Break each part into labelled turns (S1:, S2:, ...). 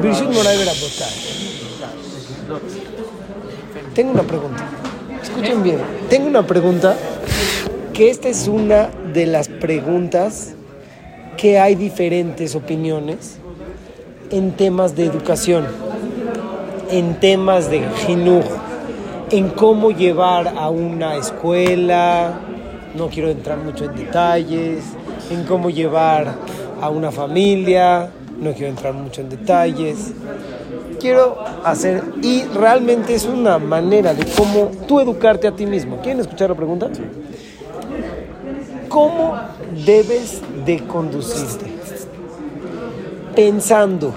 S1: Birshut Moray Berabotay. Tengo una pregunta. Escuchen bien. Tengo una pregunta que esta es una de las preguntas que hay diferentes opiniones en temas de educación, en temas de jinuj, en cómo llevar a una escuela, no quiero entrar mucho en detalles, en cómo llevar a una familia, no quiero entrar mucho en detalles. Quiero hacer, y realmente es una manera de cómo tú educarte a ti mismo. ¿Quieren escuchar la pregunta? ¿Cómo debes de conducirte? Pensando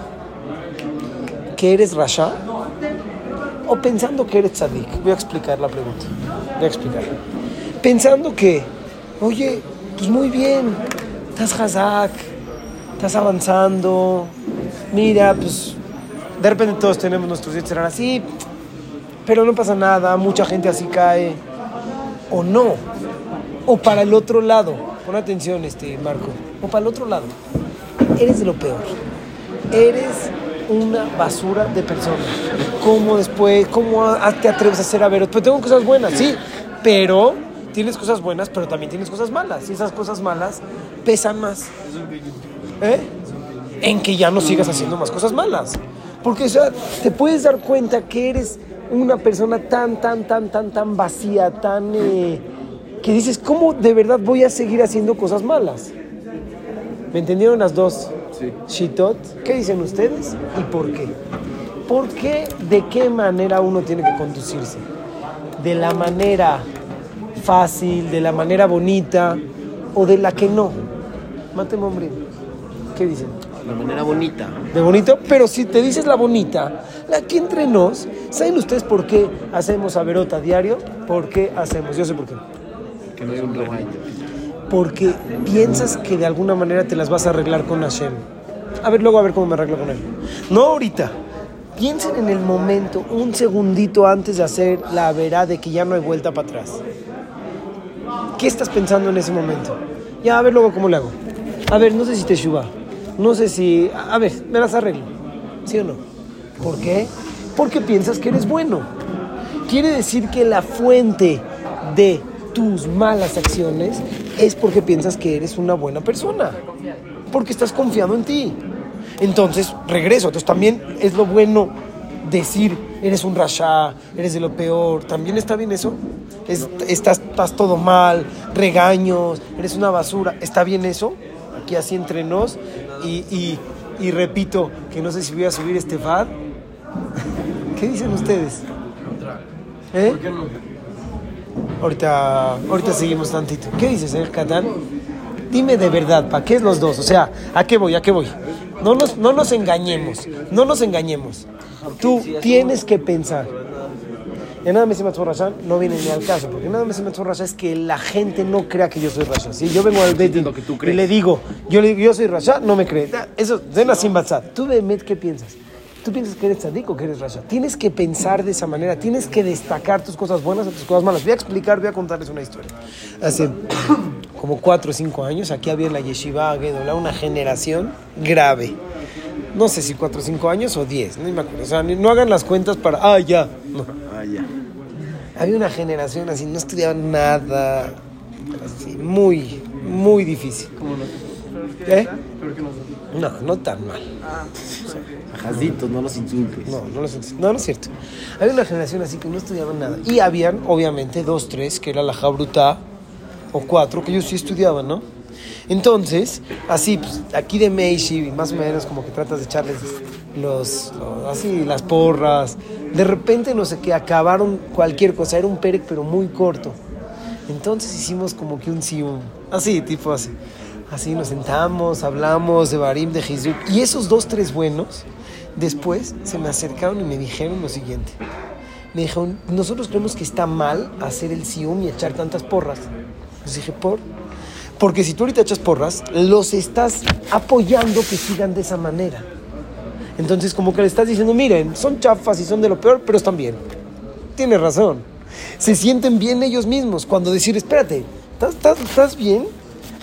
S1: que eres Rasha o pensando que eres tzadik. Voy a explicar la pregunta. Voy a explicar. Pensando que, oye, pues muy bien, estás hazak, estás avanzando, mira, pues de repente todos tenemos nuestros días así, pero no pasa nada, mucha gente así cae, o no, o para el otro lado, pon atención este Marco, o para el otro lado, eres de lo peor, eres una basura de persona, ¿cómo después, cómo te atreves a hacer a ver? Pues tengo cosas buenas, sí, pero tienes cosas buenas, pero también tienes cosas malas, y esas cosas malas pesan más. ¿Eh? En que ya no sigas haciendo más cosas malas. Porque o sea, te puedes dar cuenta que eres una persona tan, tan, tan, tan, tan vacía, tan... Eh, que dices, ¿cómo de verdad voy a seguir haciendo cosas malas? ¿Me entendieron las dos?
S2: Sí.
S1: Shitot. ¿Qué dicen ustedes y por qué? ¿Por qué? ¿De qué manera uno tiene que conducirse? ¿De la manera fácil, de la manera bonita o de la que no? Mate hombre. ¿Qué dicen?
S2: La manera bonita.
S1: De bonito, pero si te dices la bonita, la que entre nos, ¿saben ustedes por qué hacemos Averota diario? ¿Por qué hacemos? Yo sé por qué.
S2: Que no es un rebaño.
S1: Porque piensas que de alguna manera te las vas a arreglar con Hashem. A ver, luego a ver cómo me arreglo con él. No ahorita. Piensen en el momento, un segundito antes de hacer la verá de que ya no hay vuelta para atrás. ¿Qué estás pensando en ese momento? Ya, a ver luego cómo le hago. A ver, no sé si te shuba. No sé si... A ver, me las arreglo. ¿Sí o no? ¿Por qué? Porque piensas que eres bueno. Quiere decir que la fuente de tus malas acciones es porque piensas que eres una buena persona. Porque estás confiando en ti. Entonces, regreso. Entonces, también es lo bueno decir, eres un rasha, eres de lo peor. ¿También está bien eso? Es- estás, estás todo mal, regaños, eres una basura. ¿Está bien eso? Aquí así entre nos. Y, y- y repito, que no sé si voy a subir este FAD. ¿Qué dicen ustedes? ¿Eh? Ahorita, ahorita seguimos tantito. ¿Qué dices, señor Catán? Dime de verdad, ¿para qué es los dos? O sea, ¿a qué voy? ¿A qué voy? No nos, no nos engañemos, no nos engañemos. Tú tienes que pensar. En nada me se Rasha no viene ni al caso, porque nada me se Rasha es que la gente no crea que yo soy Rasha. Si yo vengo al
S2: tú
S1: y le digo, yo le digo, yo soy Rasha, no me cree. Eso, Zena sin Batzat. Tú, Bemet, ¿qué piensas? ¿Tú piensas que eres tzadik o que eres rasha? Tienes que pensar de esa manera, tienes que destacar tus cosas buenas o tus cosas malas. Voy a explicar, voy a contarles una historia. Hace como cuatro o cinco años, aquí había en la Yeshiva Aguedola una generación grave. No sé si cuatro o cinco años o diez, no me acuerdo. O sea, no hagan las cuentas para, ah, ya. No.
S2: Ah, ya.
S1: Había una generación así, no estudiaban nada, así, muy, muy difícil. ¿Eh? No, no tan mal.
S2: Ajaditos, no los insultes.
S1: No, no, lo siento. no, no es cierto. Había una generación así que no estudiaban nada. Y habían, obviamente, dos, tres, que era la Jabruta, o cuatro, que ellos sí estudiaban, ¿no? Entonces, así, pues, aquí de Meishi, más o menos como que tratas de echarles los, así, las porras. De repente, no sé qué, acabaron cualquier cosa. Era un perec, pero muy corto. Entonces hicimos como que un sium. Así, tipo así. Así nos sentamos, hablamos de Barim, de Jesús. Y esos dos, tres buenos, después se me acercaron y me dijeron lo siguiente. Me dijeron, nosotros creemos que está mal hacer el sium y echar tantas porras. Les dije, ¿por? Porque si tú ahorita echas porras, los estás apoyando que sigan de esa manera. Entonces como que le estás diciendo, miren, son chafas y son de lo peor, pero están bien. Tienes razón. Se sienten bien ellos mismos cuando decir, espérate, ¿estás, bien?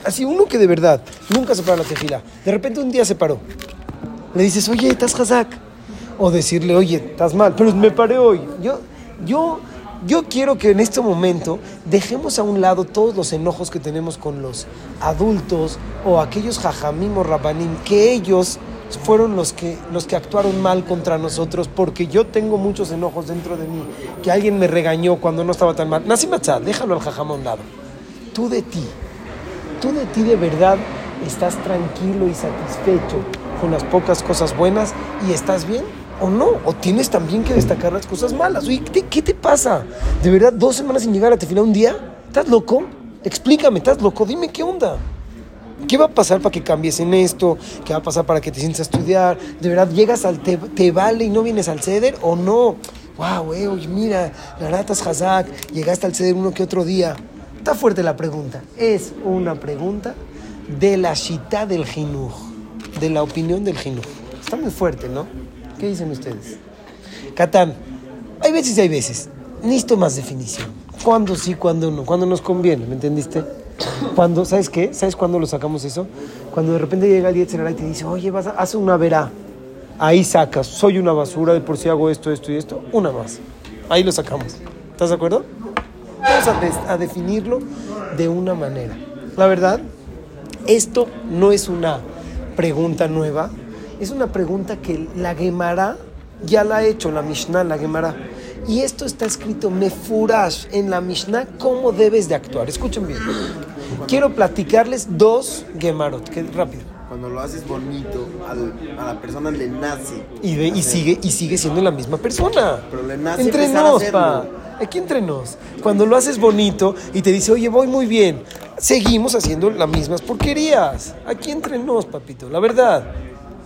S1: Así uno que de verdad nunca se para la tefila. De repente un día se paró. Le dices, oye, estás hazak. O decirle, oye, estás mal, pero me paré hoy. Yo, yo, yo quiero que en este momento dejemos a un lado todos los enojos que tenemos con los adultos o aquellos jajamim o rabanim, que ellos fueron los que, los que actuaron mal contra nosotros, porque yo tengo muchos enojos dentro de mí, que alguien me regañó cuando no estaba tan mal. Nasi Matzah, déjalo al jajam a un lado. Tú de ti, tú de ti de verdad estás tranquilo y satisfecho con las pocas cosas buenas y estás bien o no, o tienes también que destacar las cosas malas. Oye, ¿qué te, qué te pasa? ¿De verdad dos semanas sin llegar a final un día? ¿Estás loco? Explícame, ¿estás loco? Dime qué onda. ¿Qué va a pasar para que cambies en esto? ¿Qué va a pasar para que te sientes a estudiar? ¿De verdad llegas al te, te vale y no vienes al ceder o no? Wow, eh, oye, mira, la ratas Hazak, llegaste al ceder uno que otro día. Está fuerte la pregunta. Es una pregunta de la shita del jinuj, de la opinión del jinuj. Está muy fuerte, ¿no? ¿Qué dicen ustedes? Catán, hay veces y hay veces. Necesito más definición. ¿Cuándo sí, cuándo no? ¿Cuándo nos conviene? ¿Me entendiste? Cuando, ¿Sabes qué? ¿Sabes cuándo lo sacamos eso? Cuando de repente llega el Yetzirah y te dice, oye, vas a, haz una verá. Ahí sacas, soy una basura, de por si hago esto, esto y esto, una más. Ahí lo sacamos. ¿Estás de acuerdo? Vamos a definirlo de una manera. La verdad, esto no es una pregunta nueva, es una pregunta que la Gemara ya la ha hecho, la Mishnah, la Gemara. Y esto está escrito mefurash en la Mishnah, cómo debes de actuar. Escuchen bien. Quiero platicarles dos Gemarot, que rápido.
S2: Cuando lo haces bonito, al- a la persona le nace.
S1: Y, sigue, y sigue siendo la misma persona.
S2: Pero le nace
S1: Entre nos, pa. Aquí entre nos. Cuando lo haces bonito y te dice, oye, voy muy bien, seguimos haciendo las mismas porquerías. Aquí entre nos, papito. La verdad,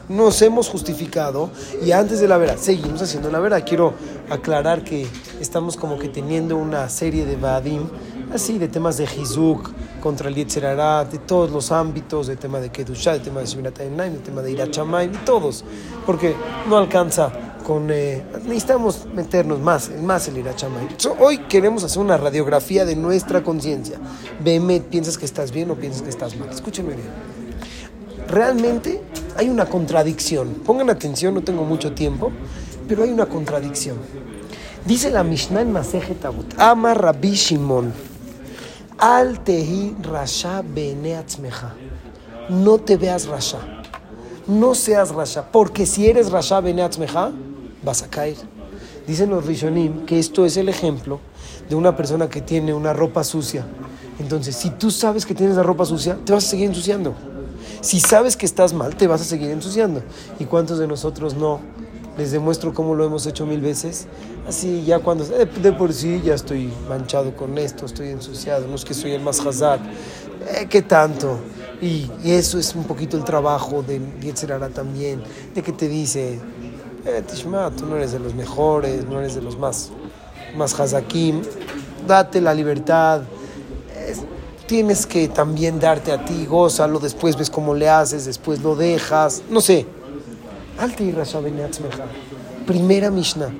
S1: nos hemos justificado y antes de la verdad, seguimos haciendo la verdad. Quiero aclarar que estamos como que teniendo una serie de Vadim, así de temas de Hizuk contra el Yetzer Hara, de todos los ámbitos, de tema de Kedushá, de tema de Shemirat Hainaim, de tema de Irachamayim, de todos, porque no alcanza con... eh, necesitamos meternos más, más el Irachamayim. So, hoy queremos hacer una radiografía de nuestra conciencia. Veme, ¿piensas que estás bien o piensas que estás mal? Escúchenme bien realmente hay una contradicción. Pongan atención, no tengo mucho tiempo, pero hay una contradicción. Dice la Mishnah en Masejet Avot, Ama Rabbi Shimon, Al tehi rasha bene atzmeja. No te veas rasha. No seas rasha, porque si eres rasha bene atzmeja, vas a caer. Dicen los Rishonim que esto es el ejemplo de una persona que tiene una ropa sucia. Entonces, si tú sabes que tienes la ropa sucia, te vas a seguir ensuciando. Si sabes que estás mal, te vas a seguir ensuciando. ¿Y cuántos de nosotros no? Les demuestro cómo lo hemos hecho mil veces. Así, ya cuando eh, de por sí ya estoy manchado con esto, estoy ensuciado, no es que soy el más hazard. Eh, ¿Qué tanto? Y, eso es un poquito el trabajo de Yetzerara también, de que te dice, eh, Tishma, tú no eres de los mejores, no eres de los más, más date la libertad, tienes que también darte a ti, gózalo, después ves cómo le haces, después lo dejas, no sé. Alte y Rasha. Primera Mishnah,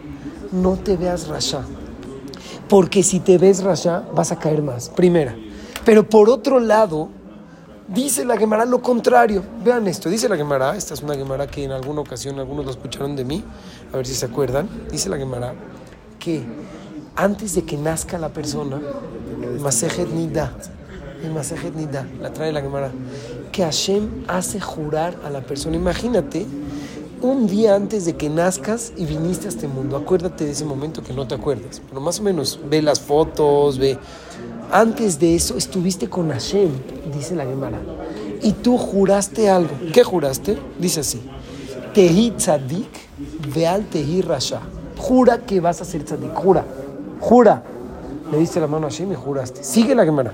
S1: no te veas Rasha, porque si te ves Rasha vas a caer más, primera. Pero por otro lado, dice la Gemara lo contrario. Vean esto, dice la Gemara, esta es una Gemara que en alguna ocasión algunos lo escucharon de mí, a ver si se acuerdan. Dice la Gemara que antes de que nazca la persona, Masejet Nida, el Masejet Nida, la trae la Gemara, que Hashem hace jurar a la persona. Imagínate un día antes de que nazcas y viniste a este mundo. Acuérdate de ese momento que no te acuerdas, pero más o menos ve las fotos, ve. Antes de eso estuviste con Hashem, dice la Gemara, y tú juraste algo. ¿Qué juraste? Dice así: Tehi tzadik veal tehi rasha. Jura que vas a ser tzadik, jura, jura. Le diste la mano a Hashem y juraste. Sigue la Gemara.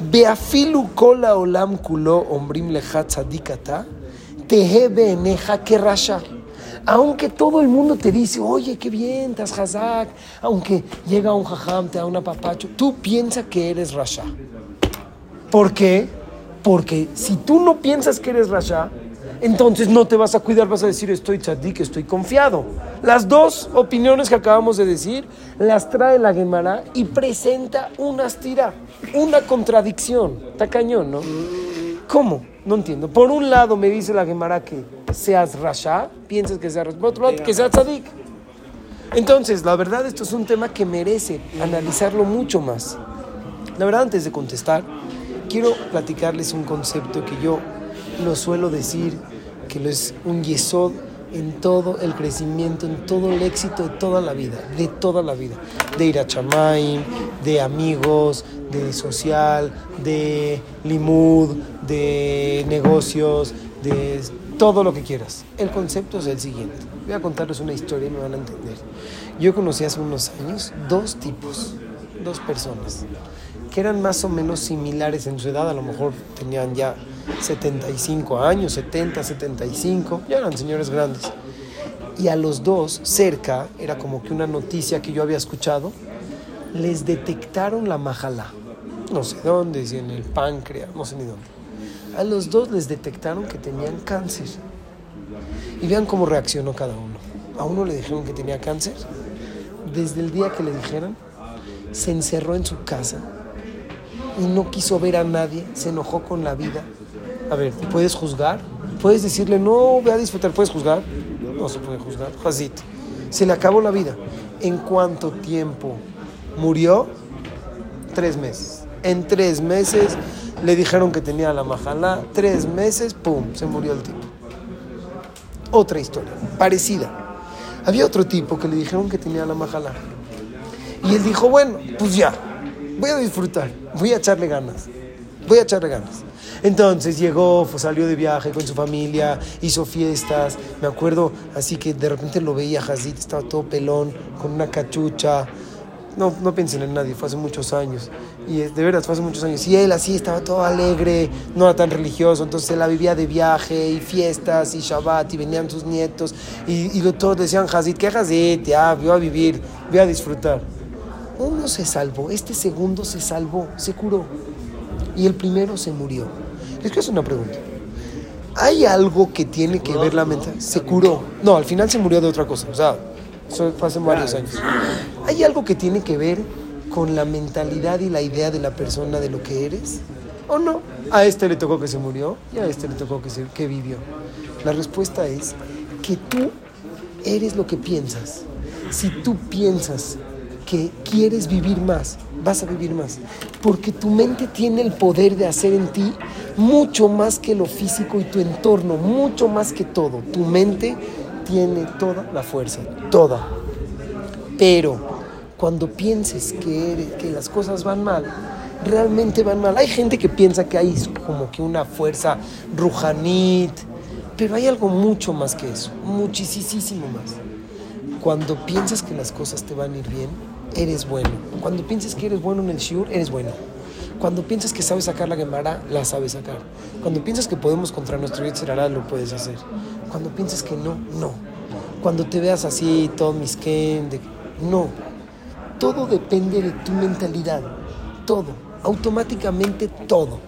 S1: Beafilu kola olam kulo ombrim lecha tzadikata tehe beeneja que rasha. Aunque todo el mundo te dice, oye, qué bien, estás hazak, aunque llega un jajam, te da un apapacho, tú piensas que eres rasha. ¿Por qué? Porque si tú no piensas que eres rasha, entonces no te vas a cuidar, vas a decir estoy tzadik, estoy confiado. Las dos opiniones que acabamos de decir las trae la Gemara y presenta una astira, una contradicción. Está cañón, ¿no? ¿Cómo? No entiendo. Por un lado me dice la Gemara que seas rasha, piensas que seas rasha. Que seas tzadik. Entonces, la verdad, esto es un tema que merece analizarlo mucho más. La verdad, antes de contestar, quiero platicarles un concepto que yo lo suelo decir, que lo es un yesod en todo el crecimiento, en todo el éxito de toda la vida, de toda la vida. De ir a de amigos, de social, de limud, de negocios, de todo lo que quieras. El concepto es el siguiente. Voy a contarles una historia y me van a entender. Yo conocí hace unos años dos tipos, dos personas, que eran más o menos similares en su edad, a lo mejor tenían ya 75 años, 70, 75, ya eran señores grandes. Y a los dos, cerca, era como que una noticia que yo había escuchado, les detectaron la majala. No sé dónde, si en el páncreas, no sé ni dónde. A los dos les detectaron que tenían cáncer. Y vean cómo reaccionó cada uno. A uno le dijeron que tenía cáncer. Desde el día que le dijeron, se encerró en su casa y no quiso ver a nadie, se enojó con la vida. A ver, ¿puedes juzgar? ¿Puedes decirle, no, ve a disfrutar? ¿Puedes juzgar? No se puede juzgar. Hazit. Se le acabó la vida. ¿En cuánto tiempo murió? Tres meses. En tres meses le dijeron que tenía la majalá. Tres meses, ¡pum! Se murió el tipo. Otra historia, parecida. Había otro tipo que le dijeron que tenía la majalá. Y él dijo, bueno, pues ya, voy a disfrutar, voy a echarle ganas, voy a echarle ganas. Entonces llegó, salió de viaje con su familia, hizo fiestas. Me acuerdo así que de repente lo veía Hazit, estaba todo pelón, con una cachucha. No, no piensen en nadie, fue hace muchos años. Y de veras, fue hace muchos años. Y él así estaba todo alegre, no era tan religioso. Entonces él la vivía de viaje y fiestas y Shabbat y venían sus nietos. Y, y todos decían, Hazit, ¿qué Hazit? Ya, voy a vivir, voy a disfrutar. Uno se salvó, este segundo se salvó, se curó. Y el primero se murió. Les quiero hacer una pregunta. ¿Hay algo que tiene que ver la mente? Se curó. No, al final se murió de otra cosa. O sea, eso hace varios años. ¿Hay algo que tiene que ver con la mentalidad y la idea de la persona de lo que eres? ¿O no? A este le tocó que se murió y a este le tocó que, se, que vivió. La respuesta es que tú eres lo que piensas. Si tú piensas que quieres vivir más, vas a vivir más. Porque tu mente tiene el poder de hacer en ti mucho más que lo físico y tu entorno, mucho más que todo. Tu mente tiene toda la fuerza, toda. Pero cuando pienses que, eres- que las cosas van mal, realmente van mal. Hay gente que piensa que hay como que una fuerza rujanit, pero hay algo mucho más que eso, muchísimo más. Cuando piensas que las cosas te van a ir bien, eres bueno. Cuando piensas que eres bueno en el shiur, eres bueno. Cuando piensas que sabes sacar la Gemara, la sabes sacar. Cuando piensas que podemos contra nuestro Yetzirará, lo puedes hacer. Cuando piensas que no, no. Cuando te veas así, todo misquén, de... no. Todo depende de tu mentalidad. Todo. Automáticamente todo.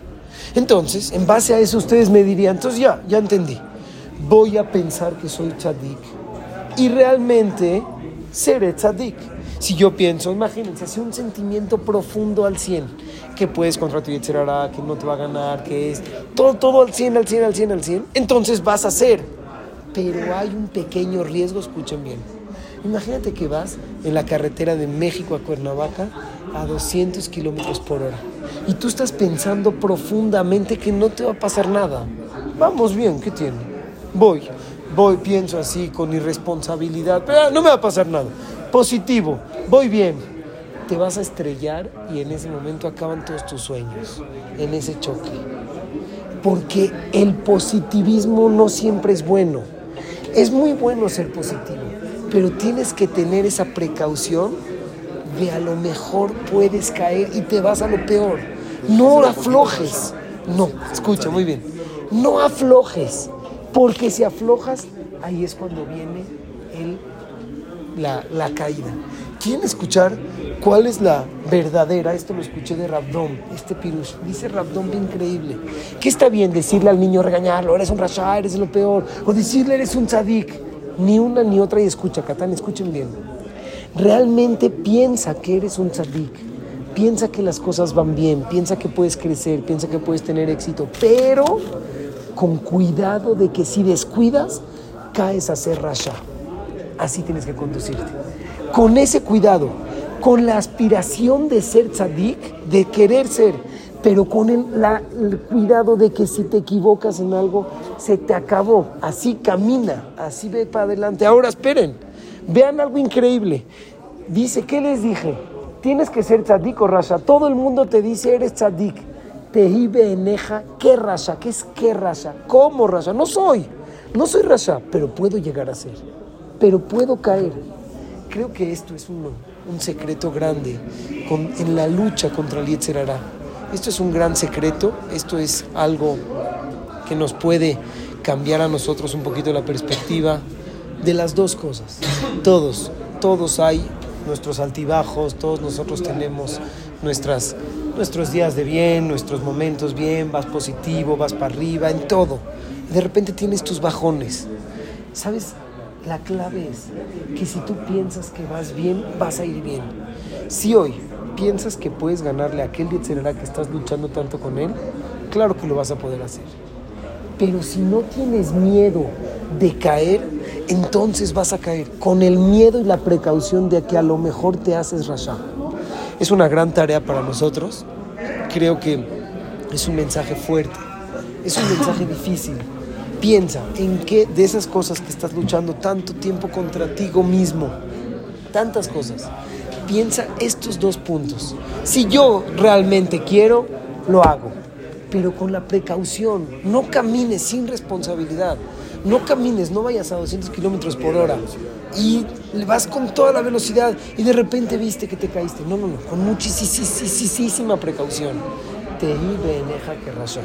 S1: Entonces, en base a eso, ustedes me dirían, entonces ya, ya entendí. Voy a pensar que soy tzadik. Y realmente seré tzadik. Si yo pienso, imagínense, así un sentimiento profundo al 100, que puedes contra tu Yetzirará, que no te va a ganar, que es todo, todo al 100, al 100, al 100, al 100, entonces vas a hacer. Pero hay un pequeño riesgo, escuchen bien. Imagínate que vas en la carretera de México a Cuernavaca a 200 kilómetros por hora y tú estás pensando profundamente que no te va a pasar nada. Vamos bien, ¿qué tiene? Voy, voy, pienso así con irresponsabilidad, pero no me va a pasar nada. Positivo, voy bien. Te vas a estrellar y en ese momento acaban todos tus sueños, en ese choque porque el positivismo no siempre es bueno. Es muy bueno ser positivo, pero tienes que tener esa precaución de a lo mejor puedes caer y te vas a lo peor. No aflojes. No, escucha muy bien. No aflojes, porque si aflojas, ahí es cuando viene la, la caída. ¿Quieren escuchar cuál es la verdadera? Esto lo escuché de Rabdom, este pirush. Dice Rabdom bien increíble. Que está bien decirle al niño, regañarlo, eres un rasha, eres lo peor. O decirle, eres un tzadik. Ni una ni otra y escucha, Catán, escuchen bien. Realmente piensa que eres un tzadik. piensa que las cosas van bien, piensa que puedes crecer, piensa que puedes tener éxito, pero con cuidado de que si descuidas, caes a ser rasha. Así tienes que conducirte. Con ese cuidado, con la aspiración de ser tzadik, de querer ser, pero con el, cuidado de que si te equivocas en algo, se te acabó. Así camina, así ve para adelante. Ahora esperen, vean algo increíble. Dice, ¿qué les dije? Tienes que ser tzadik o rasha. Todo el mundo te dice, eres tzadik. Tehibe eneja, ¿qué rasha? ¿Qué es qué rasha? ¿Cómo rasha? No soy, no soy rasha, pero puedo llegar a ser. Pero puedo caer. Creo que esto es un, un secreto grande con- en la lucha contra el Yetzer Hara. Esto es un gran secreto, esto es algo que nos puede cambiar a nosotros un poquito la perspectiva de las dos cosas. Todos, todos hay nuestros altibajos, todos nosotros tenemos nuestras, nuestros días de bien, nuestros momentos bien, vas positivo, vas para arriba, en todo. De repente tienes tus bajones. ¿Sabes? La clave es que si tú piensas que vas bien, vas a ir bien. Si hoy piensas que puedes ganarle a aquel Yetzerara que estás luchando tanto con él, claro que lo vas a poder hacer. Pero si no tienes miedo de caer, entonces vas a caer con el miedo y la precaución de que a lo mejor te haces rasha. Es una gran tarea para nosotros. Creo que es un mensaje fuerte, es un mensaje difícil. Piensa en qué de esas cosas que estás luchando tanto tiempo contra ti mismo, tantas cosas. Piensa estos dos puntos. Si yo realmente quiero, lo hago pero con la precaución. No camines sin responsabilidad. No camines, no vayas a 200 kilómetros por hora y vas con toda la velocidad y de repente viste que te caíste. No, no, no, con muchísima precaución. Te eneja que razón.